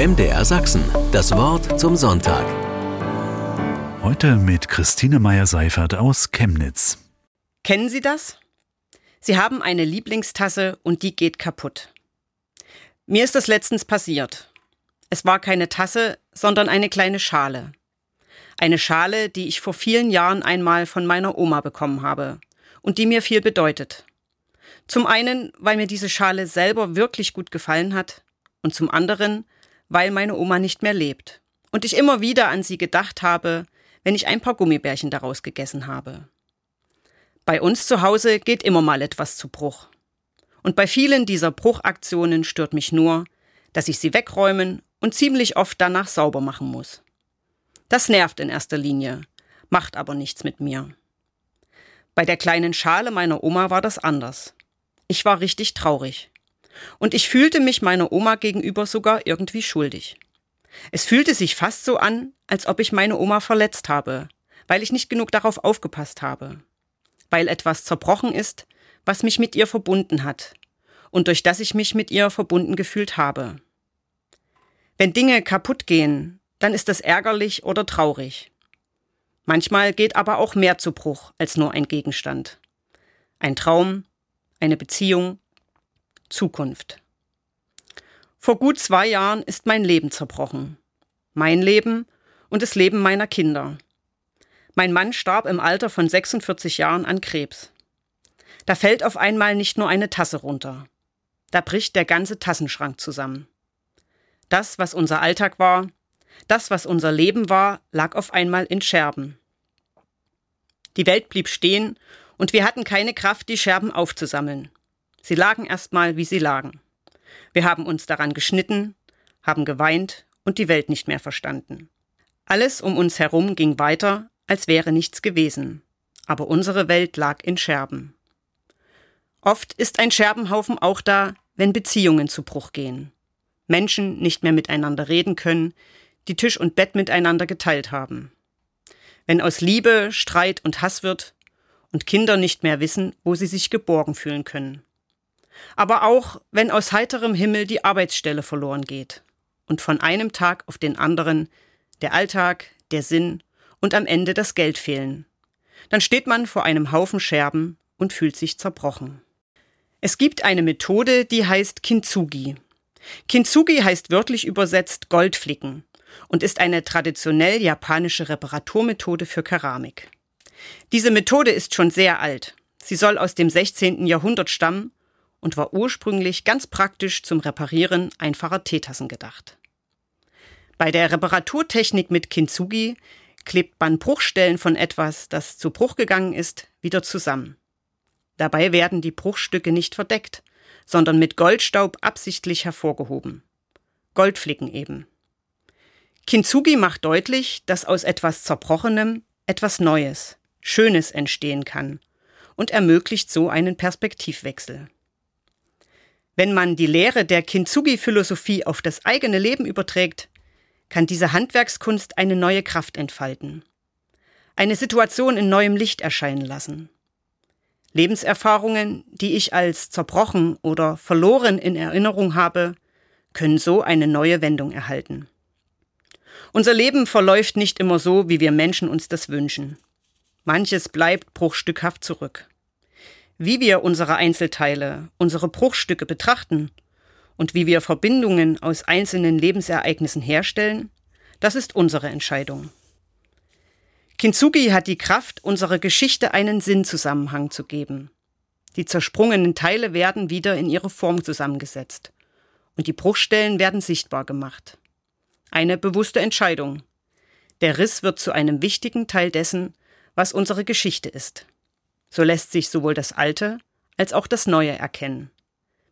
MDR Sachsen. Das Wort zum Sonntag. Heute mit Christine Meyer-Seifert aus Chemnitz. Kennen Sie das? Sie haben eine Lieblingstasse und die geht kaputt. Mir ist das letztens passiert. Es war keine Tasse, sondern eine kleine Schale. Eine Schale, die ich vor vielen Jahren einmal von meiner Oma bekommen habe und die mir viel bedeutet. Zum einen, weil mir diese Schale selber wirklich gut gefallen hat und zum anderen, weil meine Oma nicht mehr lebt und ich immer wieder an sie gedacht habe, wenn ich ein paar Gummibärchen daraus gegessen habe. Bei uns zu Hause geht immer mal etwas zu Bruch. Und bei vielen dieser Bruchaktionen stört mich nur, dass ich sie wegräumen und ziemlich oft danach sauber machen muss. Das nervt in erster Linie, macht aber nichts mit mir. Bei der kleinen Schale meiner Oma war das anders. Ich war richtig traurig. Und ich fühlte mich meiner Oma gegenüber sogar irgendwie schuldig. Es fühlte sich fast so an, als ob ich meine Oma verletzt habe, weil ich nicht genug darauf aufgepasst habe. Weil etwas zerbrochen ist, was mich mit ihr verbunden hat und durch das ich mich mit ihr verbunden gefühlt habe. Wenn Dinge kaputt gehen, dann ist das ärgerlich oder traurig. Manchmal geht aber auch mehr zu Bruch als nur ein Gegenstand. Ein Traum, eine Beziehung, Zukunft. Vor gut zwei Jahren ist mein Leben zerbrochen. Mein Leben und das Leben meiner Kinder. Mein Mann starb im Alter von 46 Jahren an Krebs. Da fällt auf einmal nicht nur eine Tasse runter. Da bricht der ganze Tassenschrank zusammen. Das, was unser Alltag war, das, was unser Leben war, lag auf einmal in Scherben. Die Welt blieb stehen und wir hatten keine Kraft, die Scherben aufzusammeln. Sie lagen erstmal, wie sie lagen. Wir haben uns daran geschnitten, haben geweint und die Welt nicht mehr verstanden. Alles um uns herum ging weiter, als wäre nichts gewesen. Aber unsere Welt lag in Scherben. Oft ist ein Scherbenhaufen auch da, wenn Beziehungen zu Bruch gehen. Menschen nicht mehr miteinander reden können, die Tisch und Bett miteinander geteilt haben. Wenn aus Liebe Streit und Hass wird und Kinder nicht mehr wissen, wo sie sich geborgen fühlen können aber auch wenn aus heiterem Himmel die Arbeitsstelle verloren geht und von einem Tag auf den anderen der Alltag, der Sinn und am Ende das Geld fehlen. Dann steht man vor einem Haufen Scherben und fühlt sich zerbrochen. Es gibt eine Methode, die heißt Kintsugi. Kintsugi heißt wörtlich übersetzt Goldflicken und ist eine traditionell japanische Reparaturmethode für Keramik. Diese Methode ist schon sehr alt. Sie soll aus dem 16. Jahrhundert stammen und war ursprünglich ganz praktisch zum Reparieren einfacher Teetassen gedacht. Bei der Reparaturtechnik mit Kintsugi klebt man Bruchstellen von etwas, das zu Bruch gegangen ist, wieder zusammen. Dabei werden die Bruchstücke nicht verdeckt, sondern mit Goldstaub absichtlich hervorgehoben. Goldflicken eben. Kintsugi macht deutlich, dass aus etwas Zerbrochenem etwas Neues, Schönes entstehen kann und ermöglicht so einen Perspektivwechsel. Wenn man die Lehre der Kintsugi-Philosophie auf das eigene Leben überträgt, kann diese Handwerkskunst eine neue Kraft entfalten. Eine Situation in neuem Licht erscheinen lassen. Lebenserfahrungen, die ich als zerbrochen oder verloren in Erinnerung habe, können so eine neue Wendung erhalten. Unser Leben verläuft nicht immer so, wie wir Menschen uns das wünschen. Manches bleibt bruchstückhaft zurück. Wie wir unsere Einzelteile, unsere Bruchstücke betrachten und wie wir Verbindungen aus einzelnen Lebensereignissen herstellen, das ist unsere Entscheidung. Kintsugi hat die Kraft, unserer Geschichte einen Sinnzusammenhang zu geben. Die zersprungenen Teile werden wieder in ihre Form zusammengesetzt und die Bruchstellen werden sichtbar gemacht. Eine bewusste Entscheidung. Der Riss wird zu einem wichtigen Teil dessen, was unsere Geschichte ist. So lässt sich sowohl das Alte als auch das Neue erkennen.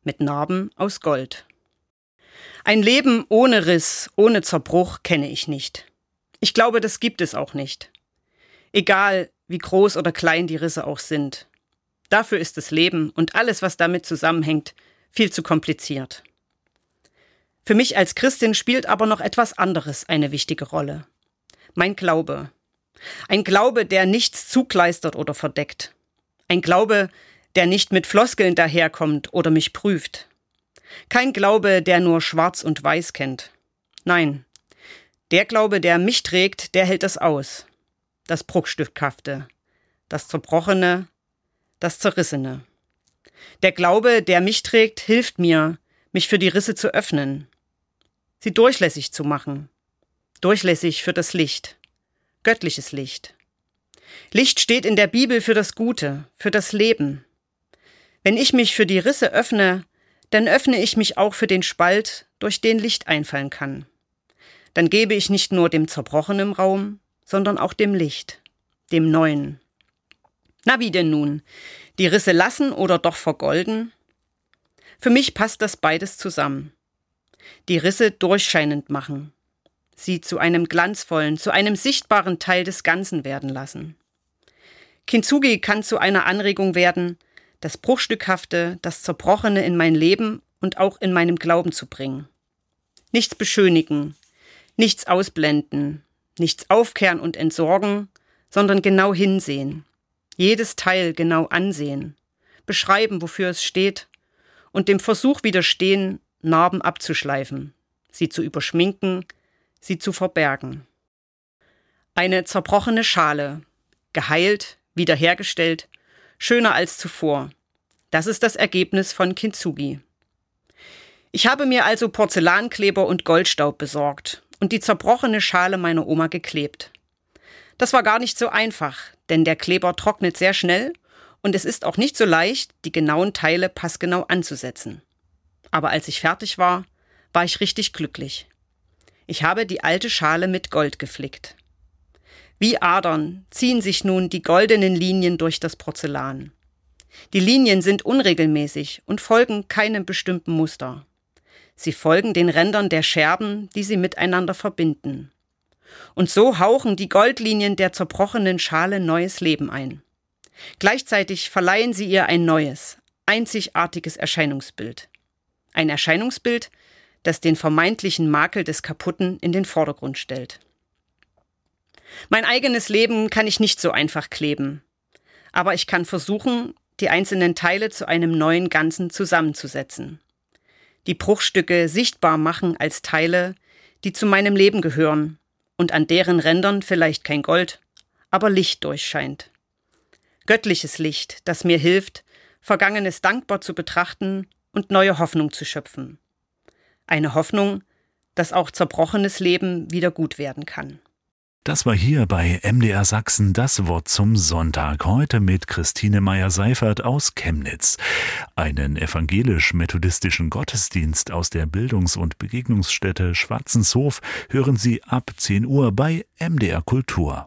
Mit Narben aus Gold. Ein Leben ohne Riss, ohne Zerbruch kenne ich nicht. Ich glaube, das gibt es auch nicht. Egal, wie groß oder klein die Risse auch sind. Dafür ist das Leben und alles, was damit zusammenhängt, viel zu kompliziert. Für mich als Christin spielt aber noch etwas anderes eine wichtige Rolle. Mein Glaube. Ein Glaube, der nichts zugleistert oder verdeckt. Ein Glaube, der nicht mit Floskeln daherkommt oder mich prüft. Kein Glaube, der nur schwarz und weiß kennt. Nein, der Glaube, der mich trägt, der hält das aus. Das Bruchstückhafte, das Zerbrochene, das Zerrissene. Der Glaube, der mich trägt, hilft mir, mich für die Risse zu öffnen, sie durchlässig zu machen, durchlässig für das Licht, göttliches Licht. Licht steht in der Bibel für das Gute, für das Leben. Wenn ich mich für die Risse öffne, dann öffne ich mich auch für den Spalt, durch den Licht einfallen kann. Dann gebe ich nicht nur dem Zerbrochenen Raum, sondern auch dem Licht, dem Neuen. Na wie denn nun? Die Risse lassen oder doch vergolden? Für mich passt das beides zusammen. Die Risse durchscheinend machen, sie zu einem glanzvollen, zu einem sichtbaren Teil des Ganzen werden lassen. Kintsugi kann zu einer Anregung werden, das Bruchstückhafte, das Zerbrochene in mein Leben und auch in meinem Glauben zu bringen. Nichts beschönigen, nichts ausblenden, nichts aufkehren und entsorgen, sondern genau hinsehen, jedes Teil genau ansehen, beschreiben, wofür es steht und dem Versuch widerstehen, Narben abzuschleifen, sie zu überschminken, sie zu verbergen. Eine zerbrochene Schale, geheilt, wiederhergestellt, schöner als zuvor. Das ist das Ergebnis von Kintsugi. Ich habe mir also Porzellankleber und Goldstaub besorgt und die zerbrochene Schale meiner Oma geklebt. Das war gar nicht so einfach, denn der Kleber trocknet sehr schnell und es ist auch nicht so leicht, die genauen Teile passgenau anzusetzen. Aber als ich fertig war, war ich richtig glücklich. Ich habe die alte Schale mit Gold geflickt. Wie Adern ziehen sich nun die goldenen Linien durch das Porzellan. Die Linien sind unregelmäßig und folgen keinem bestimmten Muster. Sie folgen den Rändern der Scherben, die sie miteinander verbinden. Und so hauchen die Goldlinien der zerbrochenen Schale neues Leben ein. Gleichzeitig verleihen sie ihr ein neues, einzigartiges Erscheinungsbild. Ein Erscheinungsbild, das den vermeintlichen Makel des Kaputten in den Vordergrund stellt. Mein eigenes Leben kann ich nicht so einfach kleben, aber ich kann versuchen, die einzelnen Teile zu einem neuen Ganzen zusammenzusetzen. Die Bruchstücke sichtbar machen als Teile, die zu meinem Leben gehören und an deren Rändern vielleicht kein Gold, aber Licht durchscheint. Göttliches Licht, das mir hilft, Vergangenes dankbar zu betrachten und neue Hoffnung zu schöpfen. Eine Hoffnung, dass auch zerbrochenes Leben wieder gut werden kann. Das war hier bei MDR Sachsen das Wort zum Sonntag. Heute mit Christine Meyer-Seifert aus Chemnitz. Einen evangelisch-methodistischen Gottesdienst aus der Bildungs- und Begegnungsstätte Schwarzenshof hören Sie ab 10 Uhr bei MDR Kultur.